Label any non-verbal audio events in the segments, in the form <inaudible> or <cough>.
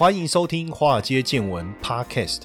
欢迎收听《华尔街见闻》Podcast。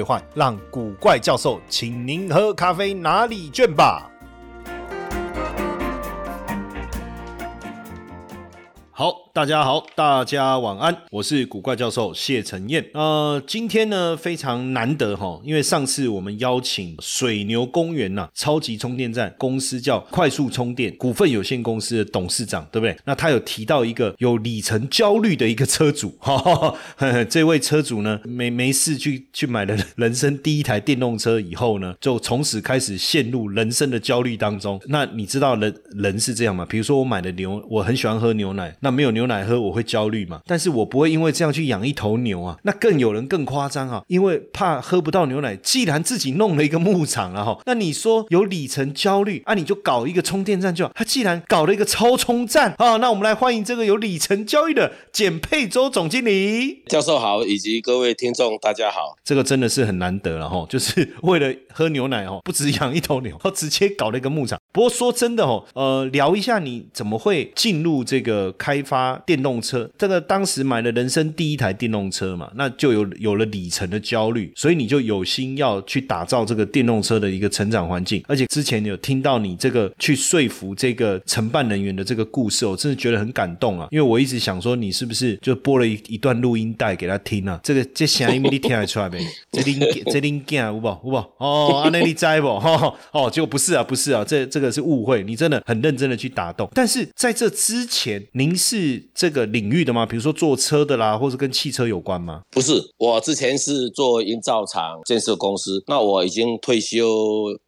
让古怪教授请您喝咖啡拿礼券吧。好。大家好，大家晚安，我是古怪教授谢承彦。呃，今天呢非常难得哈，因为上次我们邀请水牛公园呐超级充电站公司叫快速充电股份有限公司的董事长，对不对？那他有提到一个有里程焦虑的一个车主，哈，<laughs> 这位车主呢没没事去去买了人生第一台电动车以后呢，就从此开始陷入人生的焦虑当中。那你知道人人是这样吗？比如说我买的牛，我很喜欢喝牛奶，那没有牛。奶喝我会焦虑嘛？但是我不会因为这样去养一头牛啊。那更有人更夸张啊，因为怕喝不到牛奶，既然自己弄了一个牧场了哈，那你说有里程焦虑啊，你就搞一个充电站就好。他既然搞了一个超充站啊，那我们来欢迎这个有里程焦虑的简佩洲总经理教授好，以及各位听众大家好。这个真的是很难得了哈，就是为了喝牛奶哦，不止养一头牛，他直接搞了一个牧场。不过说真的哦，呃，聊一下你怎么会进入这个开发。电动车，这个当时买了人生第一台电动车嘛，那就有有了里程的焦虑，所以你就有心要去打造这个电动车的一个成长环境。而且之前有听到你这个去说服这个承办人员的这个故事，我真的觉得很感动啊！因为我一直想说，你是不是就播了一一段录音带给他听啊？这个这声音你听得出来没？<laughs> 这林这林健有不有不哦，阿内利在不？哦，<laughs> 结果不是啊，不是啊，这这个是误会。你真的很认真的去打动，但是在这之前，您是。这个领域的吗？比如说做车的啦，或者跟汽车有关吗？不是，我之前是做营造厂建设公司，那我已经退休，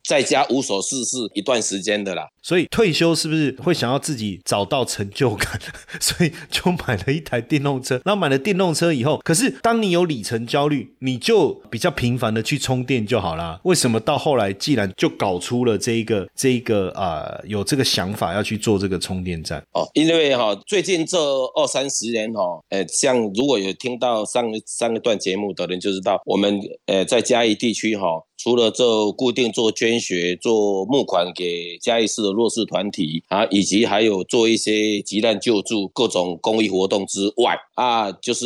在家无所事事一段时间的啦。所以退休是不是会想要自己找到成就感？<laughs> 所以就买了一台电动车。那买了电动车以后，可是当你有里程焦虑，你就比较频繁的去充电就好啦。为什么到后来既然就搞出了这一个这一个啊有这个想法要去做这个充电站？哦，因为哈最近这二三十年哈，呃，像如果有听到上上一段节目的人就知道，我们呃在嘉义地区哈。除了做固定做捐血、做募款给嘉义市的弱势团体啊，以及还有做一些急难救助、各种公益活动之外啊，就是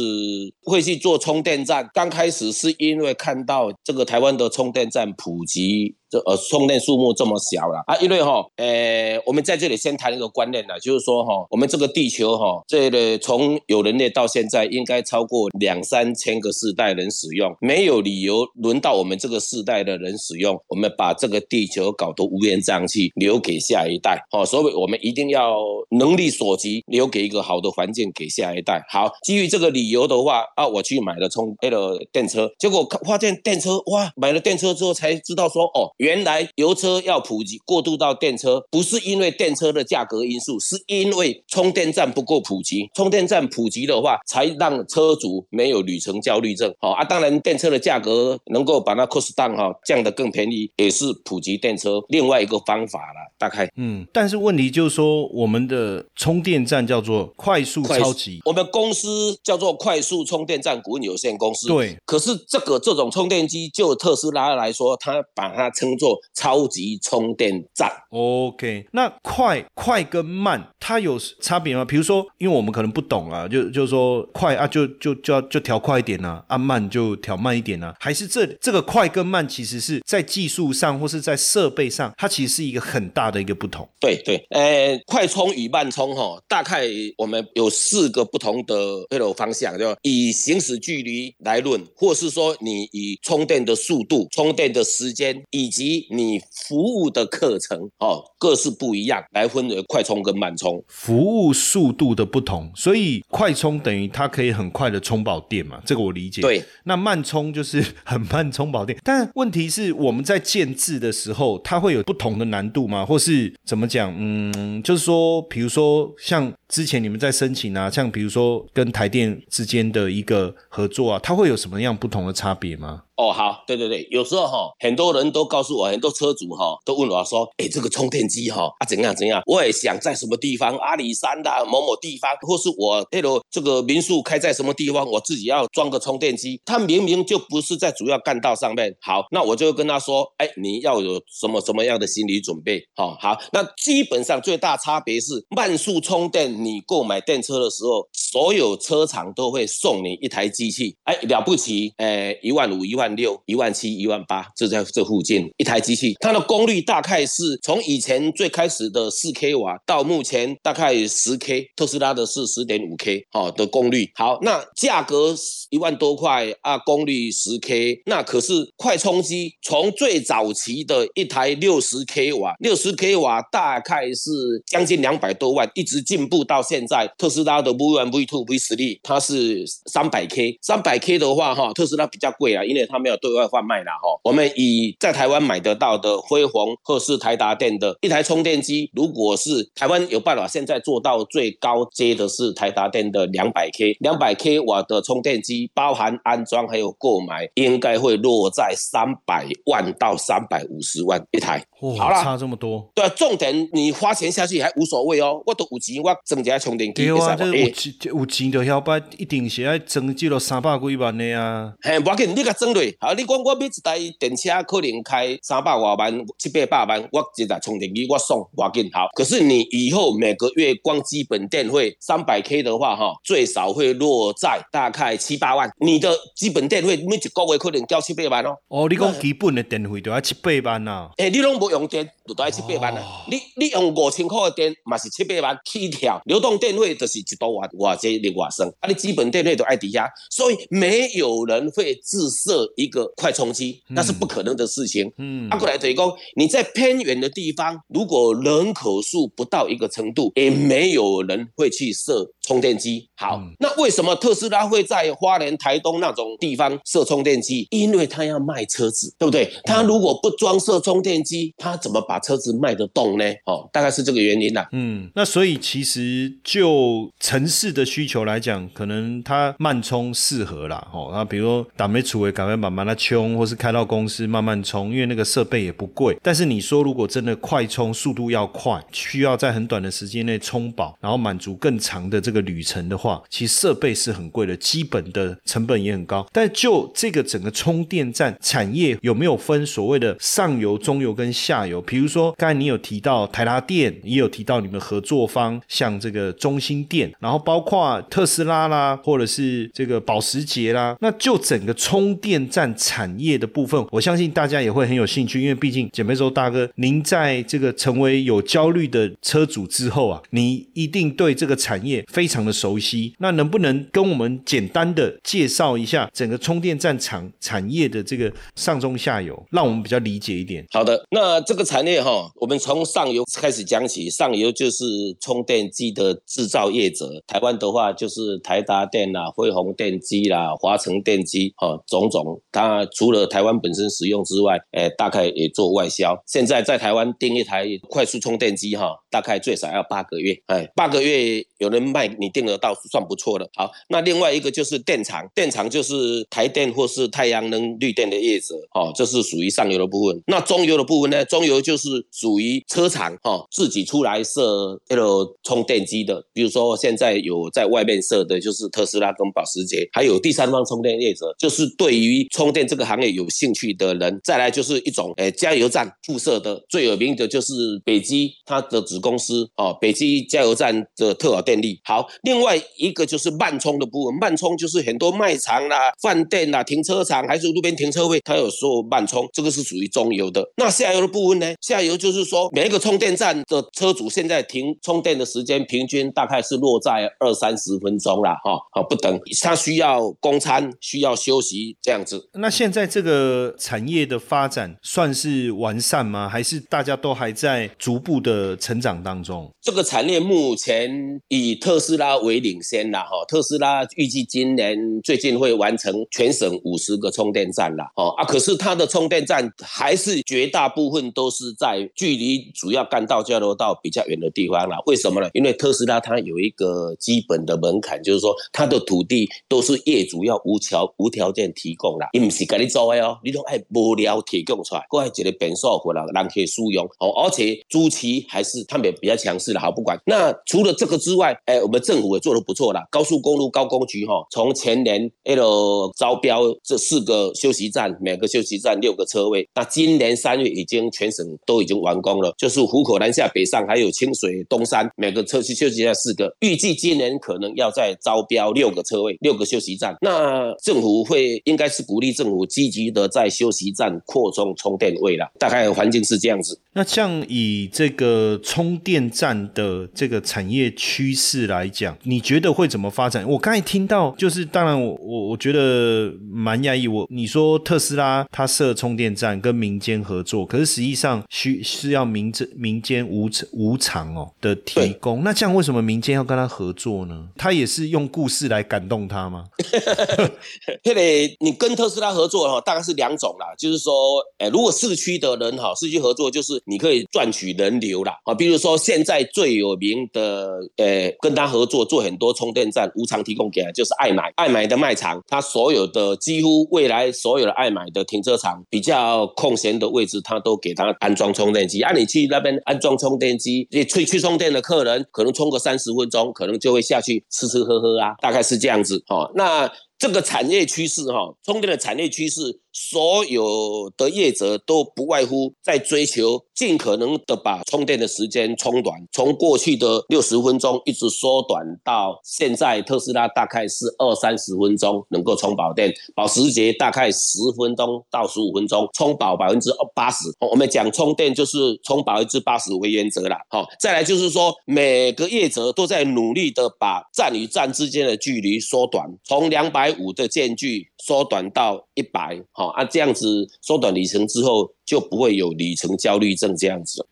会去做充电站。刚开始是因为看到这个台湾的充电站普及。这呃充电数目这么小了啊，因为哈，呃，我们在这里先谈一个观念呢，就是说哈，我们这个地球哈，这个从有人类到现在，应该超过两三千个世代人使用，没有理由轮到我们这个世代的人使用。我们把这个地球搞得乌烟瘴气，留给下一代，好，所以我们一定要能力所及，留给一个好的环境给下一代。好，基于这个理由的话啊，我去买了充了电车，结果发现电车哇，买了电车之后才知道说哦。原来油车要普及过渡到电车，不是因为电车的价格因素，是因为充电站不够普及。充电站普及的话，才让车主没有旅程焦虑症。好啊，当然电车的价格能够把那 cost down 哈降得更便宜，也是普及电车另外一个方法了。大概嗯，但是问题就是说，我们的充电站叫做快速超级，我们公司叫做快速充电站股份有限公司。对，可是这个这种充电机，就特斯拉来说，它把它称。称作超级充电站。OK，那快快跟慢它有差别吗？比如说，因为我们可能不懂啊，就就是说快啊，就就就要就调快一点啊，啊慢就调慢一点啊，还是这这个快跟慢其实是在技术上或是在设备上，它其实是一个很大的一个不同。对对，呃，快充与慢充哈，大概我们有四个不同的那种方向，就以行驶距离来论，或是说你以充电的速度、充电的时间以。及你服务的课程哦，各是不一样，来分为快充跟慢充，服务速度的不同，所以快充等于它可以很快的充饱电嘛，这个我理解。对，那慢充就是很慢充饱电，但问题题是我们在建制的时候，它会有不同的难度吗？或是怎么讲？嗯，就是说，比如说像之前你们在申请啊，像比如说跟台电之间的一个合作啊，它会有什么样不同的差别吗？哦，好，对对对，有时候哈，很多人都告诉我，很多车主哈都问我说，哎，这个充电机哈啊怎样怎样，我也想在什么地方，阿里山的某某地方，或是我那个这个民宿开在什么地方，我自己要装个充电机，他明明就不是在主要干道上面。好，那我就跟他说，哎，你要有什么什么样的心理准备？好，好，那基本上最大差别是慢速充电，你购买电车的时候，所有车厂都会送你一台机器，哎，了不起，哎，一万五，一万。六、一万七、一万八，就在这附近一台机器，它的功率大概是从以前最开始的四 k 瓦，到目前大概十 k，特斯拉的是十点五 k 好的功率。好，那价格一万多块啊，功率十 k，那可是快充机从最早期的一台六十 k 瓦，六十 k 瓦大概是将近两百多万，一直进步到现在，特斯拉的 V One、V Two、V 十力，它是三百 k，三百 k 的话哈，特斯拉比较贵啊，因为它。没有对外贩卖了哈，我们以在台湾买得到的辉煌或是台达电的一台充电机，如果是台湾有办法现在做到最高阶的是台达电的两百 k 两百 k 瓦的充电机，包含安装还有购买，应该会落在三百万到三百五十万一台。好了，差这么多。对，重点你花钱下去还无所谓哦，我都有钱，我增加充电器。对啊，这有钱有钱就晓得一定是要增值了三百几万的啊。嘿，我紧你甲增对。好，你讲我买一台电车可能开三百外万、七八百万，我一台充电机我送我紧好。可是你以后每个月光基本电费三百 K 的话，哈，最少会落在大概七八万。你的基本电费每一个月可能交七八万哦。哦，你讲基本的电费就要七八万啊？诶，你拢无用电，就都要七八万啊。你你用五千块的电，嘛是七八万起跳。流动电费就是一多瓦瓦这另外算。啊，你基本电费都爱抵押，所以没有人会自设一个。快充机那是不可能的事情。嗯，啊过来等于讲，你在偏远的地方，如果人口数不到一个程度，也没有人会去设充电机。好，那为什么特斯拉会在花莲、台东那种地方设充电机？因为他要卖车子，对不对？他如果不装设充电机，他怎么把车子卖得动呢？哦，大概是这个原因啦。嗯，那所以其实就城市的需求来讲，可能它慢充适合啦。哦，那比如说打没储位，赶快慢慢的充。充或是开到公司慢慢充，因为那个设备也不贵。但是你说如果真的快充，速度要快，需要在很短的时间内充饱，然后满足更长的这个旅程的话，其实设备是很贵的，基本的成本也很高。但就这个整个充电站产业有没有分所谓的上游、中游跟下游？比如说刚才你有提到台拉电，也有提到你们合作方像这个中心电，然后包括特斯拉啦，或者是这个保时捷啦，那就整个充电站产业的部分，我相信大家也会很有兴趣，因为毕竟简梅洲大哥，您在这个成为有焦虑的车主之后啊，你一定对这个产业非常的熟悉。那能不能跟我们简单的介绍一下整个充电站产产业的这个上中下游，让我们比较理解一点？好的，那这个产业哈，我们从上游开始讲起，上游就是充电机的制造业者，台湾的话就是台达电啦、辉宏电机啦、华城电机哈，种种它。除了台湾本身使用之外，诶，大概也做外销。现在在台湾订一台快速充电机，哈，大概最少要八个月，哎，八个月有人卖，你订得到算不错的。好，那另外一个就是电厂，电厂就是台电或是太阳能绿电的业者，哦，这是属于上游的部分。那中游的部分呢？中游就是是属于车厂，哈，自己出来设这个充电机的。比如说现在有在外面设的，就是特斯拉跟保时捷，还有第三方充电业者，就是对于充电这个。行业有兴趣的人，再来就是一种诶加油站附设的，最有名的就是北基它的子公司哦，北基加油站的特尔电力。好，另外一个就是慢充的部分，慢充就是很多卖场啦、饭店啦、停车场还是路边停车位，它有说慢充，这个是属于中游的。那下游的部分呢？下游就是说每一个充电站的车主现在停充电的时间平均大概是落在二三十分钟啦，哈，好不等，他需要供餐，需要休息这样子。那现在这个产业的发展算是完善吗？还是大家都还在逐步的成长当中？这个产业目前以特斯斯拉为领先啦，哈，特斯拉预计今年最近会完成全省五十个充电站啦，哦啊，可是它的充电站还是绝大部分都是在距离主要干道交流道比较远的地方啦。为什么呢？因为特斯拉它有一个基本的门槛，就是说它的土地都是业主要无条无条件提供啦，伊唔是给你做的哦，你都爱无聊提供出来，过来一个变数回来人可以使用哦，而且租期还是他们比较强势的，好不管。那除了这个之外，哎，我们政府也做得不错啦，高速公路高工局哈，从前年 L 招标这四个休息站，每个休息站六个车位，那今年三月已经全省都已经完工了，就是虎口南下北上，还有清水东山，每个车区休息站四个，预计今年可能要再招标六个车位，六个休息站。那政府会应该是鼓励政府积极的在休息站扩充充电位了，大概环境是这样子。那像以这个充电站的这个产业趋势来讲，你觉得会怎么发展？我刚才听到，就是当然我我我觉得蛮讶异。我你说特斯拉它设充电站跟民间合作，可是实际上需是要民间民间无无偿哦的提供。那这样为什么民间要跟他合作呢？他也是用故事来感动他吗？<laughs> 这里你跟特斯拉合作哈，大概是两种啦，就是说，哎，如果市区的人哈，市区合作就是。你可以赚取人流啦，啊，比如说现在最有名的，呃，跟他合作做很多充电站，无偿提供给他，就是爱买，爱买的卖场，他所有的几乎未来所有的爱买的停车场比较空闲的位置，他都给他安装充电机。啊，你去那边安装充电机，你去去充电的客人，可能充个三十分钟，可能就会下去吃吃喝喝啊，大概是这样子，哦，那。这个产业趋势，哈，充电的产业趋势，所有的业者都不外乎在追求尽可能的把充电的时间充短，从过去的六十分钟一直缩短到现在，特斯拉大概是二三十分钟能够充饱电，保时捷大概十分钟到十五分钟充饱百分之八十。我们讲充电就是充百分之八十为原则啦，好，再来就是说每个业者都在努力的把站与站之间的距离缩短，从两百。五的间距缩短到一百，好啊，这样子缩短里程之后，就不会有里程焦虑症这样子。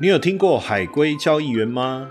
你有听过海龟交易员吗？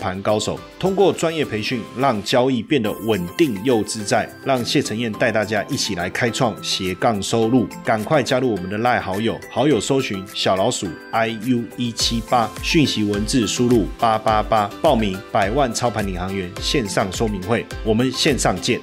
盘。高手通过专业培训，让交易变得稳定又自在。让谢承彦带大家一起来开创斜杠收入，赶快加入我们的赖好友，好友搜寻小老鼠 i u 一七八，讯息文字输入八八八，报名百万操盘领航员线上说明会，我们线上见。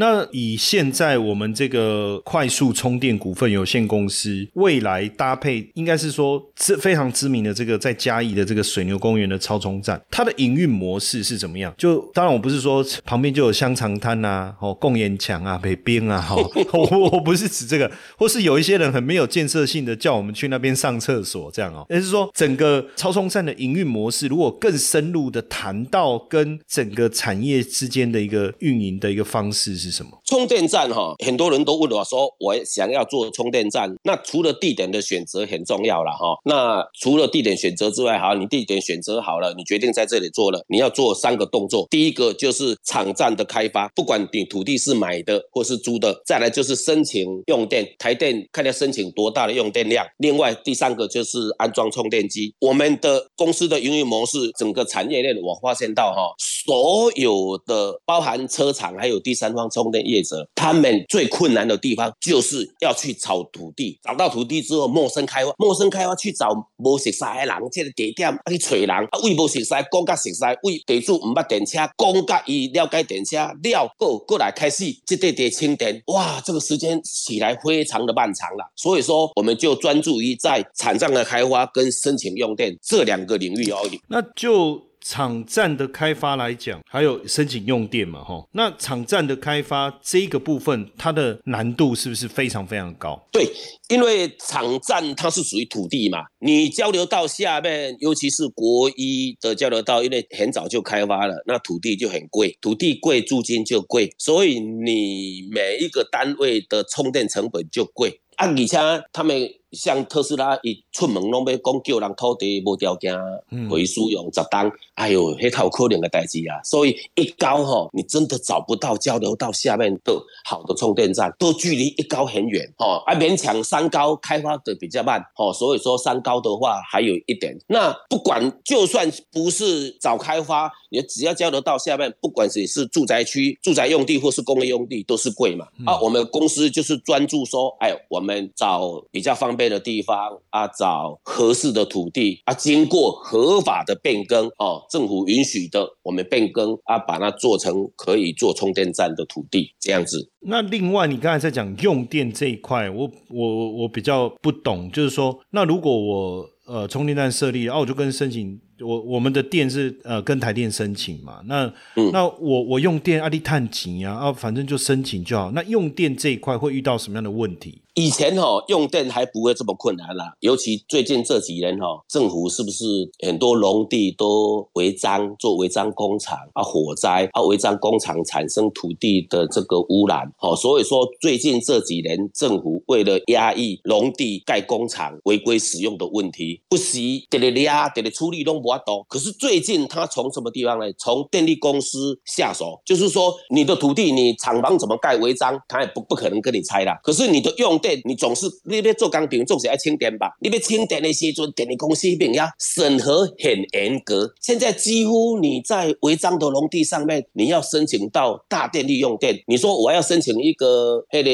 那以现在我们这个快速充电股份有限公司未来搭配，应该是说知非常知名的这个在嘉义的这个水牛公园的超充站，它的营运模式是怎么样？就当然我不是说旁边就有香肠摊啊，哦供烟墙啊，<laughs> 北冰啊，哈，我我不是指这个，或是有一些人很没有建设性的叫我们去那边上厕所这样哦，而是说整个超充站的营运模式，如果更深入的谈到跟整个产业之间的一个运营的一个方式是。是什么充电站哈？很多人都问我说，我想要做充电站，那除了地点的选择很重要了哈。那除了地点选择之外，好，你地点选择好了，你决定在这里做了，你要做三个动作。第一个就是场站的开发，不管你土地是买的或是租的，再来就是申请用电，台电看要申请多大的用电量。另外第三个就是安装充电机。我们的公司的营运模式，整个产业链我发现到哈，所有的包含车厂还有第三方。充电业者，他们最困难的地方就是要去找土地，找到土地之后，陌生开发，陌生开发去找无熟悉的人，这个地点啊去找人，啊，为无熟悉，讲甲熟悉，为地主唔捌电车，讲甲伊了解电车，了过过来开始这地地清电，哇，这个时间起来非常的漫长了。所以说，我们就专注于在产站的开发跟申请用电这两个领域而已。那就。场站的开发来讲，还有申请用电嘛，哈，那场站的开发这个部分，它的难度是不是非常非常高？对，因为场站它是属于土地嘛，你交流道下面，尤其是国一的交流道，因为很早就开发了，那土地就很贵，土地贵，租金就贵，所以你每一个单位的充电成本就贵啊，而且他们。像特斯拉一出门拢要讲叫人土地无条件回使用十单，哎呦，迄套可能的代志啊！所以一高吼，你真的找不到交流道下面的好的充电站，都距离一高很远哦。啊，勉强三高开发的比较慢哦，所以说三高的话还有一点。那不管就算不是早开发，也只要交流道下面，不管是是住宅区、住宅用地或是工业用地，都是贵嘛。啊，我们公司就是专注说，哎，我们找比较方。备的地方啊，找合适的土地啊，经过合法的变更哦，政府允许的，我们变更啊，把它做成可以做充电站的土地，这样子。那另外，你刚才在讲用电这一块，我我我比较不懂，就是说，那如果我呃充电站设立，然后我就跟申请。我我们的电是呃跟台电申请嘛，那那我我用电阿力碳几啊啊，反正就申请就好。那用电这一块会遇到什么样的问题？以前哈用电还不会这么困难啦，尤其最近这几年哈，政府是不是很多农地都违章做违章工厂啊，火灾啊，违章工厂产生土地的这个污染，好，所以说最近这几年政府为了压抑农地盖工厂违规使用的问题，不惜得咧压得咧处理弄。我懂，可是最近他从什么地方呢？从电力公司下手，就是说你的土地，你厂房怎么盖违章，他也不不可能跟你拆啦。可是你的用电，你总是你边做钢瓶，总是要清电吧？你边清电的时阵，电力公司那边要审核很严格。现在几乎你在违章的农地上面，你要申请到大电力用电，你说我要申请一个那个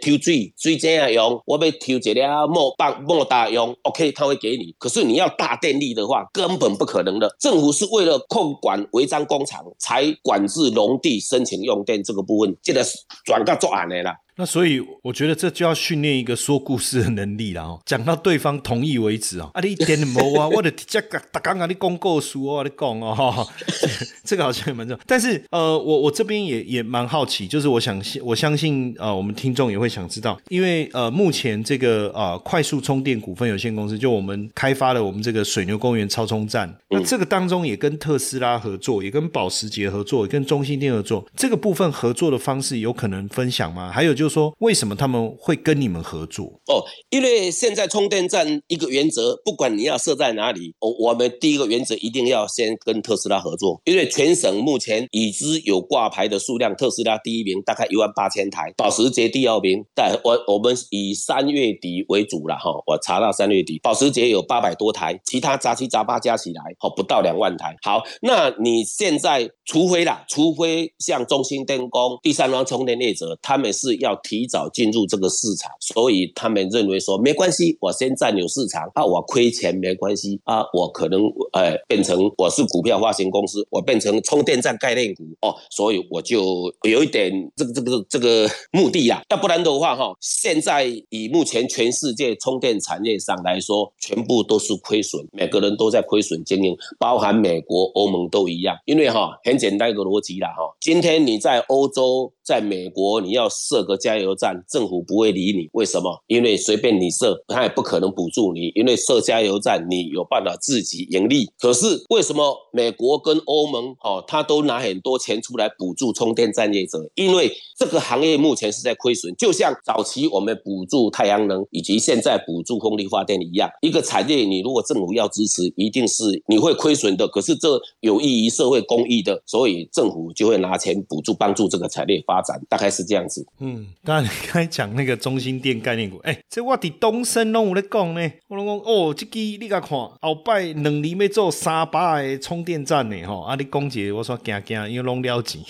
抽水水井啊用，我要抽一了莫棒莫大用，OK，他会给你。可是你要大电力的话，根本。不可能的，政府是为了控管违章工厂，才管制农地申请用电这个部分，这个转到作案的啦。那所以我觉得这就要训练一个说故事的能力了哦，讲到对方同意为止哦。啊，你 <laughs> 点毛啊，我的这个大刚刚你公告书哦，你讲哦，<laughs> 这个好像也蛮重要。但是呃，我我这边也也蛮好奇，就是我想我相信呃，我们听众也会想知道，因为呃，目前这个呃快速充电股份有限公司就我们开发了我们这个水牛公园超充站，那这个当中也跟特斯拉合作，也跟保时捷合作，也跟中兴电合作，这个部分合作的方式有可能分享吗？还有就。就说，为什么他们会跟你们合作？哦，因为现在充电站一个原则，不管你要设在哪里，哦，我们第一个原则一定要先跟特斯拉合作。因为全省目前已知有挂牌的数量，特斯拉第一名，大概一万八千台；保时捷第二名，但我我们以三月底为主了哈。我查到三月底，保时捷有八百多台，其他杂七杂八加起来，哦，不到两万台。好，那你现在除非啦，除非像中兴电工、第三方充电业者，他们是要。要提早进入这个市场，所以他们认为说没关系，我先占有市场啊，我亏钱没关系啊，我可能呃变成我是股票发行公司，我变成充电站概念股哦，所以我就有一点这个这个这个目的呀，要不然的话哈，现在以目前全世界充电产业上来说，全部都是亏损，每个人都在亏损经营，包含美国、欧盟都一样，因为哈很简单一个逻辑啦哈，今天你在欧洲。在美国，你要设个加油站，政府不会理你。为什么？因为随便你设，他也不可能补助你。因为设加油站，你有办法自己盈利。可是为什么美国跟欧盟哦，他都拿很多钱出来补助充电站业者？因为这个行业目前是在亏损，就像早期我们补助太阳能，以及现在补助风力发电一样。一个产业，你如果政府要支持，一定是你会亏损的。可是这有益于社会公益的，所以政府就会拿钱补助，帮助这个产业。发展大概是这样子。嗯，刚才你刚才讲那个中心店概念股，哎，这我伫东升拢有咧讲呢。我拢讲哦，这支你甲看，后摆两年要做三百个充电站呢，吼。啊，你讲一个，我说惊惊，因为拢了钱，<laughs>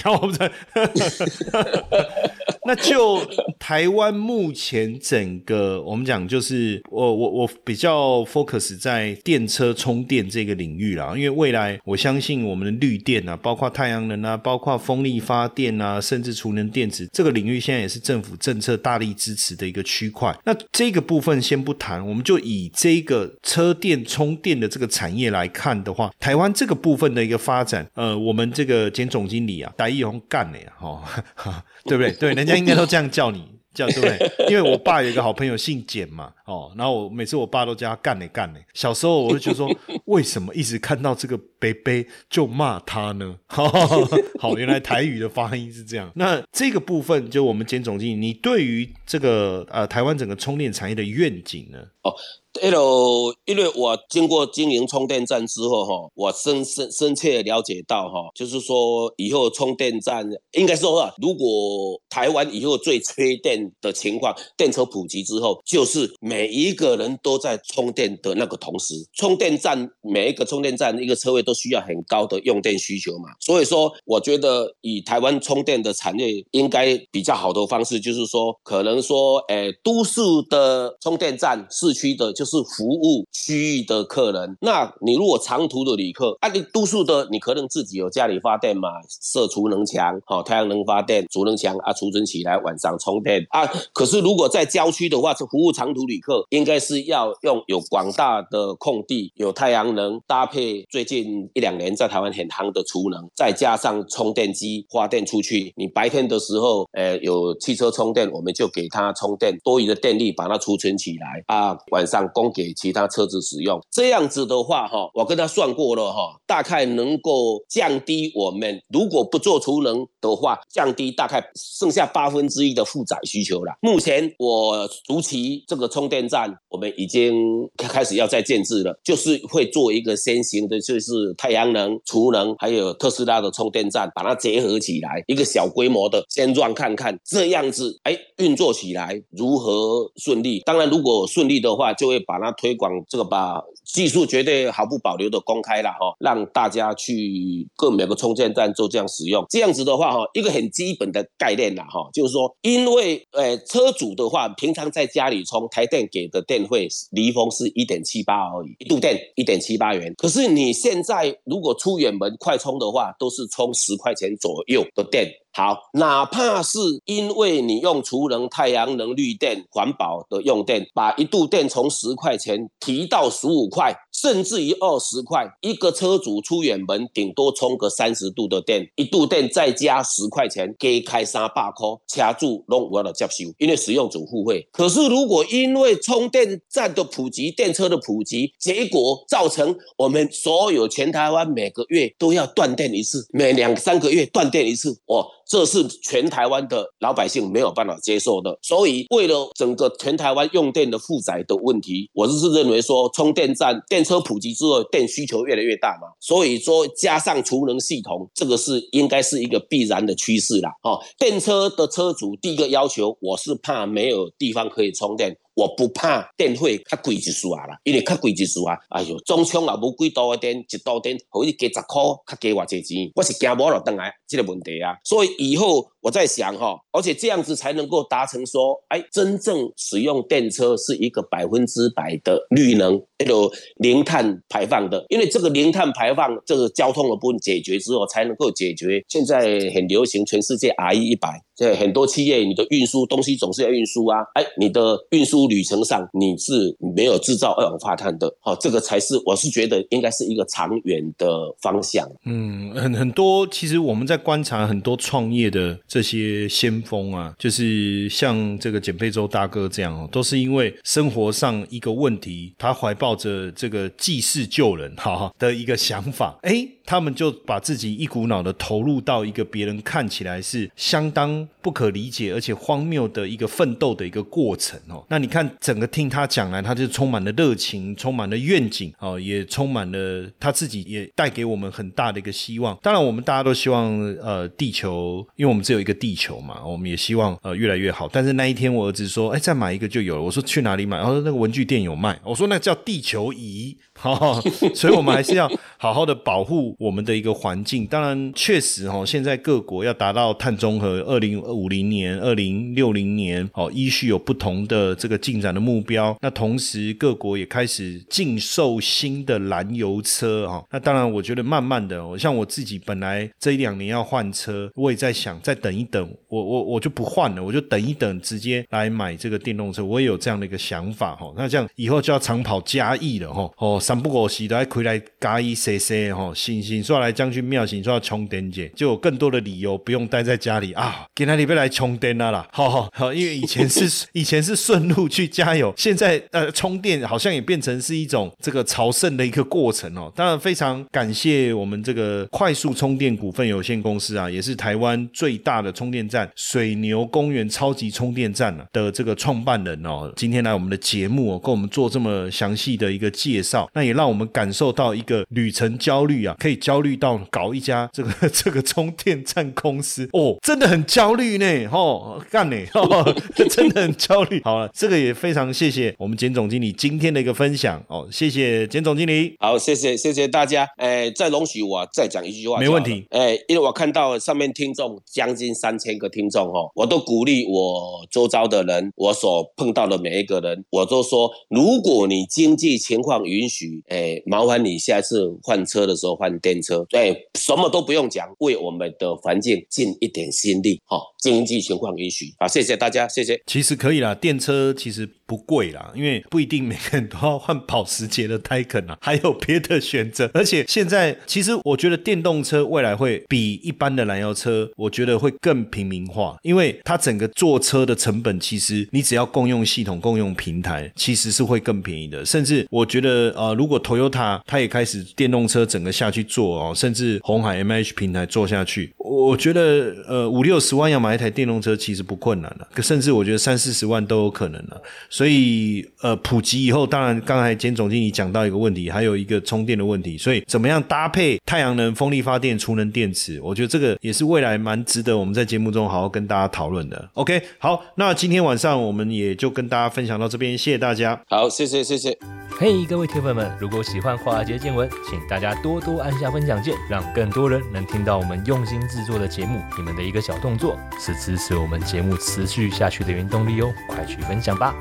<laughs> 那就台湾目前整个我们讲就是我我我比较 focus 在电车充电这个领域啦，因为未来我相信我们的绿电啊，包括太阳能啊，包括风力发电啊，甚至储能电池这个领域，现在也是政府政策大力支持的一个区块。那这个部分先不谈，我们就以这个车电充电的这个产业来看的话，台湾这个部分的一个发展，呃，我们这个简总经理啊，戴义宏干的呀，哈，对不对？对，人家他应该都这样叫你。叫对不对？因为我爸有一个好朋友姓简嘛，哦，然后我每次我爸都叫他干嘞干嘞。小时候我就觉得说，为什么一直看到这个杯杯就骂他呢？<laughs> 好，原来台语的发音是这样。那这个部分就我们简总经理，你对于这个呃台湾整个充电产业的愿景呢？哦。，L，，因为我经过经营充电站之后，哈，我深深深切了解到，哈，就是说以后充电站应该说啊，如果台湾以后最缺电的情况，电车普及之后，就是每一个人都在充电的那个同时，充电站每一个充电站一个车位都需要很高的用电需求嘛，所以说，我觉得以台湾充电的产业应该比较好的方式，就是说，可能说，诶，都市的充电站，市区的。就是服务区域的客人。那你如果长途的旅客，啊，你都市的你可能自己有家里发电嘛，设储能墙，好，太阳能发电，储能墙啊，储存起来晚上充电啊。可是如果在郊区的话，是服务长途旅应该是要用有广大的空地，有太阳能搭配最近一两年在台湾很夯的储能，再加上充电机发电出去。你白天的时候，呃，有汽车充电，我们就给它充电，多余的电力把它储存起来啊，晚上。供给其他车子使用，这样子的话，哈，我跟他算过了，哈，大概能够降低我们如果不做储能的话，降低大概剩下八分之一的负载需求了。目前我如期这个充电站，我们已经开始要在建制了，就是会做一个先行的，就是太阳能、储能，还有特斯拉的充电站，把它结合起来，一个小规模的先装看看，这样子，哎，运作起来如何顺利？当然，如果顺利的话，就会。把它推广，这个把技术绝对毫不保留的公开了哈，让大家去各每个充电站做这样使用。这样子的话哈，一个很基本的概念啦哈，就是说，因为呃车主的话，平常在家里充，台电给的电费离峰是一点七八而已，一度电一点七八元。可是你现在如果出远门快充的话，都是充十块钱左右的电。好，哪怕是因为你用储能、太阳能、绿电、环保的用电，把一度电从十块钱提到十五块，甚至于二十块，一个车主出远门顶多充个三十度的电，一度电再加十块钱，给开三百块，掐住拢我的接收，因为使用主付费。可是如果因为充电站的普及、电车的普及，结果造成我们所有全台湾每个月都要断电一次，每两三个月断电一次，哦。这是全台湾的老百姓没有办法接受的，所以为了整个全台湾用电的负载的问题，我是认为说，充电站电车普及之后，电需求越来越大嘛，所以说加上储能系统，这个是应该是一个必然的趋势啦。哦，电车的车主第一个要求，我是怕没有地方可以充电。我不怕电费较贵一丝啊啦，因为较贵一丝啊，哎哟，中枪也无几度的电，一度电可以加十块，较加偌济钱，我是惊无落当来这个问题啊，所以以后。我在想哈，而且这样子才能够达成说，哎，真正使用电车是一个百分之百的绿能，那个零碳排放的。因为这个零碳排放，这个交通的部分解决之后，才能够解决现在很流行全世界 R E 一百，在很多企业，你的运输东西总是要运输啊，哎，你的运输旅程上你是没有制造二氧化碳的，好，这个才是我是觉得应该是一个长远的方向。嗯，很很多，其实我们在观察很多创业的。这些先锋啊，就是像这个简佩洲大哥这样哦，都是因为生活上一个问题，他怀抱着这个济世救人哈的一个想法，哎。他们就把自己一股脑的投入到一个别人看起来是相当不可理解而且荒谬的一个奋斗的一个过程哦。那你看整个听他讲来，他就充满了热情，充满了愿景哦，也充满了他自己也带给我们很大的一个希望。当然，我们大家都希望呃地球，因为我们只有一个地球嘛，我们也希望呃越来越好。但是那一天我儿子说，哎，再买一个就有了。我说去哪里买？然后那个文具店有卖。我说那叫地球仪。哈，<laughs> 所以我们还是要好好的保护我们的一个环境。当然，确实哈，现在各国要达到碳中和，二零五零年、二零六零年，哦，依序有不同的这个进展的目标。那同时，各国也开始禁售新的燃油车哈。那当然，我觉得慢慢的，像我自己本来这一两年要换车，我也在想再等一等，我我我就不换了，我就等一等，直接来买这个电动车。我也有这样的一个想法哈。那这样以后就要长跑嘉义了哈。哦，三不五时都还回来嘉义 C C 哈，新新说来将军庙，行说要充电节，就有更多的理由不用待在家里啊，给他里边来充电啦啦。<laughs> 好好好，因为以前是 <laughs> 以前是顺路去加油，现在呃充电好像也变成是一种这个朝圣的一个过程哦。当然非常感谢我们这个快速充电股份有限公司啊，也是台湾最大的充电站水牛公园超级充电站的这个创办人哦，今天来我们的节目哦，跟我们做这么详细的一个介绍，那也让我们感受到一个旅程焦虑啊，可以焦虑到搞一家这个 <laughs> 这个充电站公司哦，真的很焦虑呢，哦，干呢，<laughs> 哦真的很焦虑。好了，这个也非常谢谢我们简总经理今天的一个分享哦，谢谢简总经理。好，谢谢谢谢大家。哎，再容许我再讲一句话，没问题。哎，因为我看到上面听众将近三千个听众哦，我都鼓励我周遭的人，我所碰到的每一个人，我都说，如果你经济情况允许，哎，麻烦你下次换车的时候换电车，对，什么都不用讲，为我们的环境尽一点心力，哈，经济情况允许，好，谢谢大家，谢谢。其实可以啦，电车其实不贵啦，因为不一定每个人都要换保时捷的 Taycan 啊，还有别的选择。而且现在其实我觉得电动车未来会比一般的燃油车，我觉得会更平民化，因为它整个坐车的成本，其实你只要共用系统、共用平台，其实是会更便宜的。甚至我觉得，呃，如果 Toyota 它也开始电动车整个下去做哦，甚至红海 MH 平台做下去，我觉得呃五六十万要买一台电动车其实不困难了，甚至我觉得三四十万都有可能了。所以呃普及以后，当然刚才简总经理讲到一个问题，还有一个充电的问题，所以怎么样搭配太阳能、风力发电、储能电池，我觉得这个也是未来蛮值得我们在节目中好好跟大家讨论的。OK，好，那今天晚上我们也就跟大家分享到这边，谢谢大家。好，谢谢谢谢。嘿，各位铁粉们，如果喜欢华尔街见闻，请大家多多按下分享键，让更多人能听到我们用心制作的节目。你们的一个小动作，是支持我们节目持续下去的原动力哦，快去分享吧。